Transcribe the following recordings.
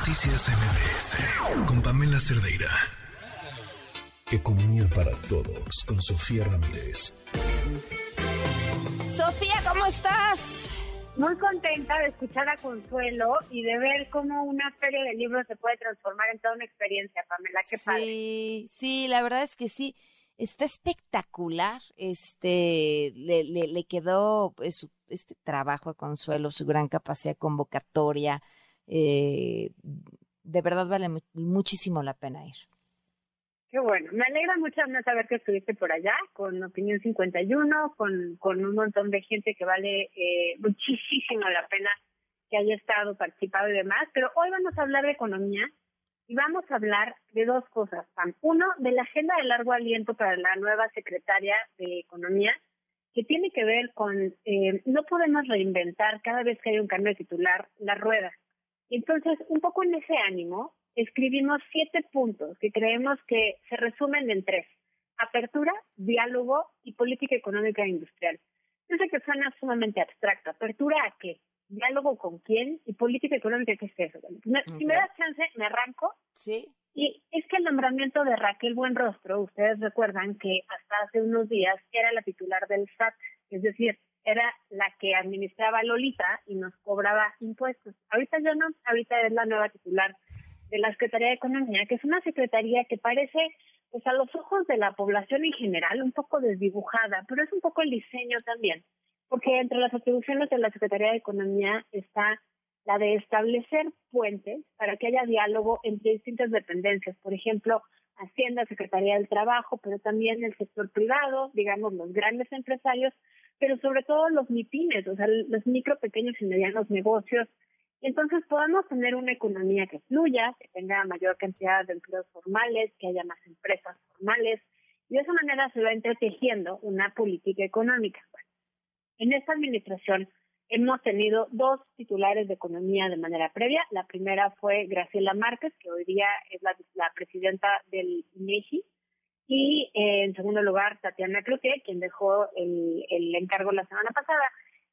Noticias MBS con Pamela Cerdeira. Economía para todos con Sofía Ramírez. Sofía, ¿cómo estás? Muy contenta de escuchar a Consuelo y de ver cómo una feria de libros se puede transformar en toda una experiencia, Pamela. Qué padre. Sí, sí, la verdad es que sí. Está espectacular. Este le, le, quedó pues, este trabajo a Consuelo, su gran capacidad convocatoria. Eh, de verdad vale muchísimo la pena ir. Qué bueno. Me alegra mucho no saber que estuviste por allá con Opinión 51, con, con un montón de gente que vale eh, muchísimo la pena que haya estado, participado y demás. Pero hoy vamos a hablar de economía y vamos a hablar de dos cosas, Pam. Uno, de la agenda de largo aliento para la nueva secretaria de Economía, que tiene que ver con eh, no podemos reinventar cada vez que hay un cambio de titular la rueda. Entonces, un poco en ese ánimo, escribimos siete puntos que creemos que se resumen en tres. Apertura, diálogo y política económica e industrial. Yo sé que suena sumamente abstracto. ¿Apertura a qué? ¿Diálogo con quién? ¿Y política económica qué es eso? Si me das chance, me arranco. Sí. Y es que el nombramiento de Raquel Buenrostro, ustedes recuerdan que hasta hace unos días era la titular del SAT, es decir, era la que administraba Lolita y nos cobraba impuestos. Ahorita ya no, ahorita es la nueva titular de la Secretaría de Economía, que es una secretaría que parece, pues a los ojos de la población en general, un poco desdibujada, pero es un poco el diseño también, porque entre las atribuciones de la Secretaría de Economía está la de establecer puentes para que haya diálogo entre distintas dependencias, por ejemplo, Hacienda, Secretaría del Trabajo, pero también el sector privado, digamos, los grandes empresarios, pero sobre todo los MIPIMES, o sea, los micro, pequeños y medianos negocios, entonces podemos tener una economía que fluya, que tenga mayor cantidad de empleos formales, que haya más empresas formales, y de esa manera se va entretejiendo una política económica. en esta administración hemos tenido dos titulares de economía de manera previa. La primera fue Graciela Márquez, que hoy día es la, presidenta del INEGI, y eh, en segundo lugar Tatiana Cloutier, quien dejó el, el encargo la semana pasada.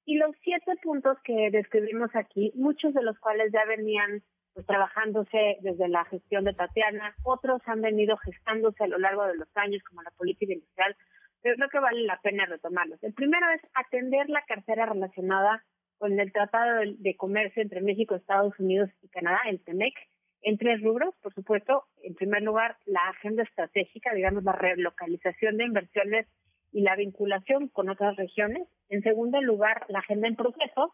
Y los siete puntos que describimos aquí, muchos de los cuales ya venían pues, trabajándose desde la gestión de Tatiana, otros han venido gestándose a lo largo de los años, como la política industrial, pero creo que vale la pena retomarlos. El primero es atender la cartera relacionada con el Tratado de Comercio entre México, Estados Unidos y Canadá, el TEMEC, en tres rubros, por supuesto. En primer lugar, la agenda estratégica, digamos, la relocalización de inversiones y la vinculación con otras regiones. En segundo lugar, la agenda en proceso.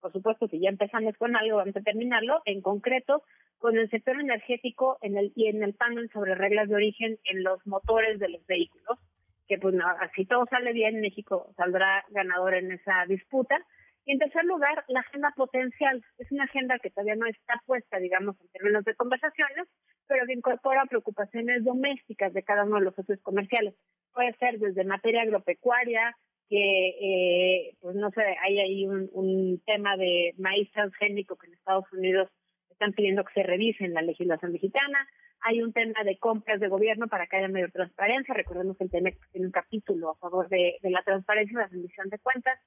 Por supuesto, si ya empezamos con algo, vamos a terminarlo. En concreto, con el sector energético en el, y en el panel sobre reglas de origen en los motores de los vehículos, que pues no, si todo sale bien, México saldrá ganador en esa disputa. Y en tercer lugar, la agenda potencial. Es una agenda que todavía no está puesta, digamos, en términos de conversaciones, pero que incorpora preocupaciones domésticas de cada uno de los socios comerciales. Puede ser desde materia agropecuaria, que, eh, pues no sé, hay ahí un, un tema de maíz transgénico que en Estados Unidos están pidiendo que se revise la legislación mexicana. Hay un tema de compras de gobierno para que haya mayor transparencia. Recordemos que el TEMEC tiene un capítulo a favor de, de la transparencia y la rendición de cuentas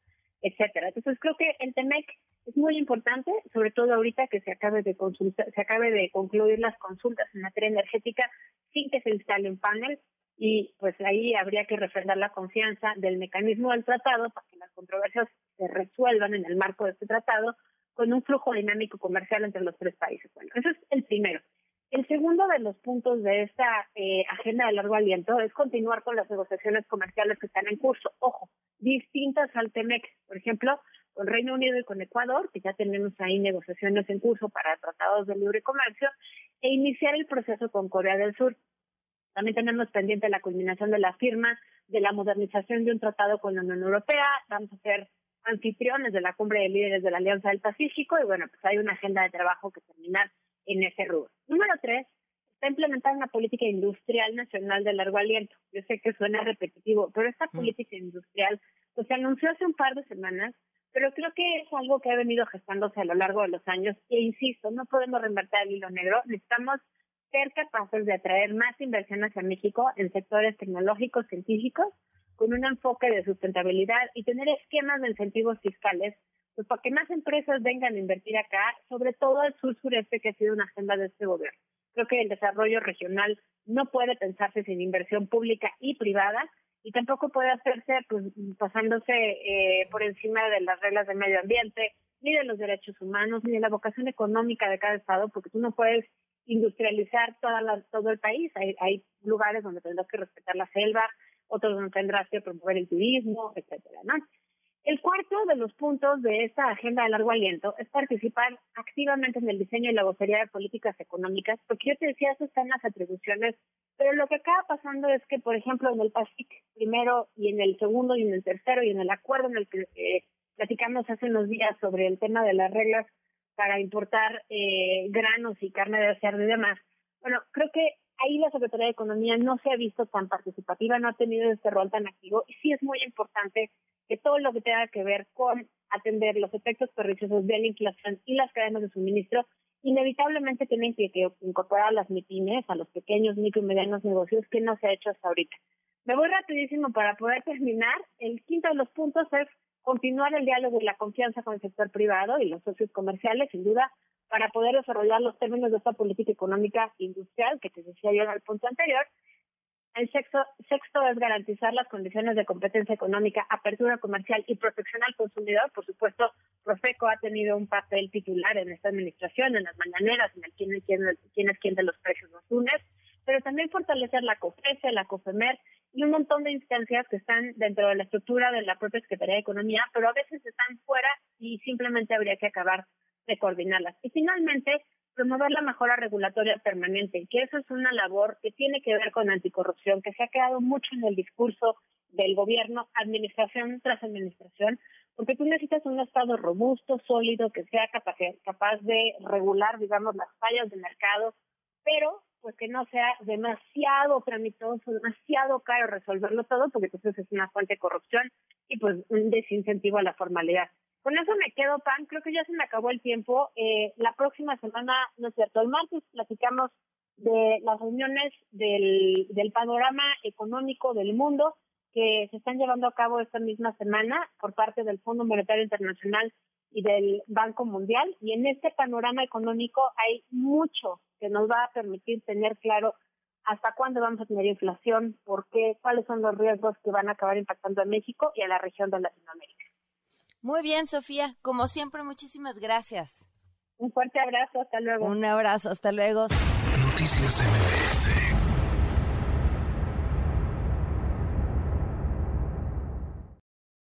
etcétera. Entonces creo que el TEMEC es muy importante, sobre todo ahorita que se acabe de consulta, se acabe de concluir las consultas en materia energética sin que se instale un panel y pues ahí habría que refrendar la confianza del mecanismo del tratado para que las controversias se resuelvan en el marco de este tratado con un flujo dinámico comercial entre los tres países. Bueno, eso es el primero. El segundo de los puntos de esta eh, agenda de largo aliento es continuar con las negociaciones comerciales que están en curso. Ojo, distintas al TEMEC, por ejemplo, con Reino Unido y con Ecuador, que ya tenemos ahí negociaciones en curso para tratados de libre comercio, e iniciar el proceso con Corea del Sur. También tenemos pendiente la culminación de la firma de la modernización de un tratado con la Unión Europea. Vamos a ser anfitriones de la cumbre de líderes de la Alianza del Pacífico y bueno, pues hay una agenda de trabajo que terminar en ese rubro. Número tres, está implementada una política industrial nacional de largo aliento. Yo sé que suena repetitivo, pero esta mm. política industrial pues, se anunció hace un par de semanas, pero creo que es algo que ha venido gestándose a lo largo de los años. E insisto, no podemos reinvertir el hilo negro, necesitamos ser capaces de atraer más inversión hacia México en sectores tecnológicos, científicos, con un enfoque de sustentabilidad y tener esquemas de incentivos fiscales pues para que más empresas vengan a invertir acá, sobre todo el sur-sureste, que ha sido una agenda de este gobierno. Creo que el desarrollo regional no puede pensarse sin inversión pública y privada y tampoco puede hacerse pues pasándose eh, por encima de las reglas de medio ambiente, ni de los derechos humanos, ni de la vocación económica de cada estado, porque tú no puedes industrializar toda la, todo el país. Hay, hay lugares donde tendrás que respetar la selva, otros donde tendrás que promover el turismo, etcétera, ¿no? El cuarto de los puntos de esta agenda de largo aliento es participar activamente en el diseño y la vocería de políticas económicas, porque yo te decía, eso está en las atribuciones, pero lo que acaba pasando es que, por ejemplo, en el PASIC primero y en el segundo y en el tercero y en el acuerdo en el que eh, platicamos hace unos días sobre el tema de las reglas para importar eh, granos y carne de cerdo y demás, bueno, creo que ahí la Secretaría de Economía no se ha visto tan participativa, no ha tenido este rol tan activo y sí es muy importante que todo lo que tenga que ver con atender los efectos perniciosos de la inflación y las cadenas de suministro inevitablemente tienen que, incorporar a las MIPIMES, a los pequeños, micro y medianos negocios, que no se ha hecho hasta ahorita. Me voy rapidísimo para poder terminar. El quinto de los puntos es continuar el diálogo y la confianza con el sector privado y los socios comerciales, sin duda, para poder desarrollar los términos de esta política económica industrial que te decía yo en el punto anterior. El sexto, sexto es garantizar las condiciones de competencia económica, apertura comercial y protección al consumidor. Por supuesto, Profeco ha tenido un papel titular en esta administración, en las mañaneras, en el quién, quién, quién es quién de los precios los lunes, pero también fortalecer la COFESE, la COFEMER y un montón de instancias que están dentro de la estructura de la propia Secretaría de Economía, pero a veces están fuera y simplemente habría que acabar de coordinarlas. Y finalmente, promover la mejora regulatoria permanente, que eso es una labor que tiene que ver con anticorrupción, que se ha quedado mucho en el discurso del gobierno, administración tras administración, porque tú necesitas un Estado robusto, sólido, que sea capaz, capaz de regular, digamos, las fallas de mercado, pero pues que no sea demasiado tramitoso, demasiado caro resolverlo todo, porque entonces es una fuente de corrupción y pues un desincentivo a la formalidad. Con eso me quedo, Pan. Creo que ya se me acabó el tiempo. Eh, la próxima semana, no es cierto, el martes platicamos de las reuniones del, del panorama económico del mundo que se están llevando a cabo esta misma semana por parte del Fondo Monetario Internacional y del Banco Mundial. Y en este panorama económico hay mucho que nos va a permitir tener claro hasta cuándo vamos a tener inflación, por qué, cuáles son los riesgos que van a acabar impactando a México y a la región de Latinoamérica. Muy bien, Sofía. Como siempre, muchísimas gracias. Un fuerte abrazo. Hasta luego. Un abrazo. Hasta luego. Noticias MBS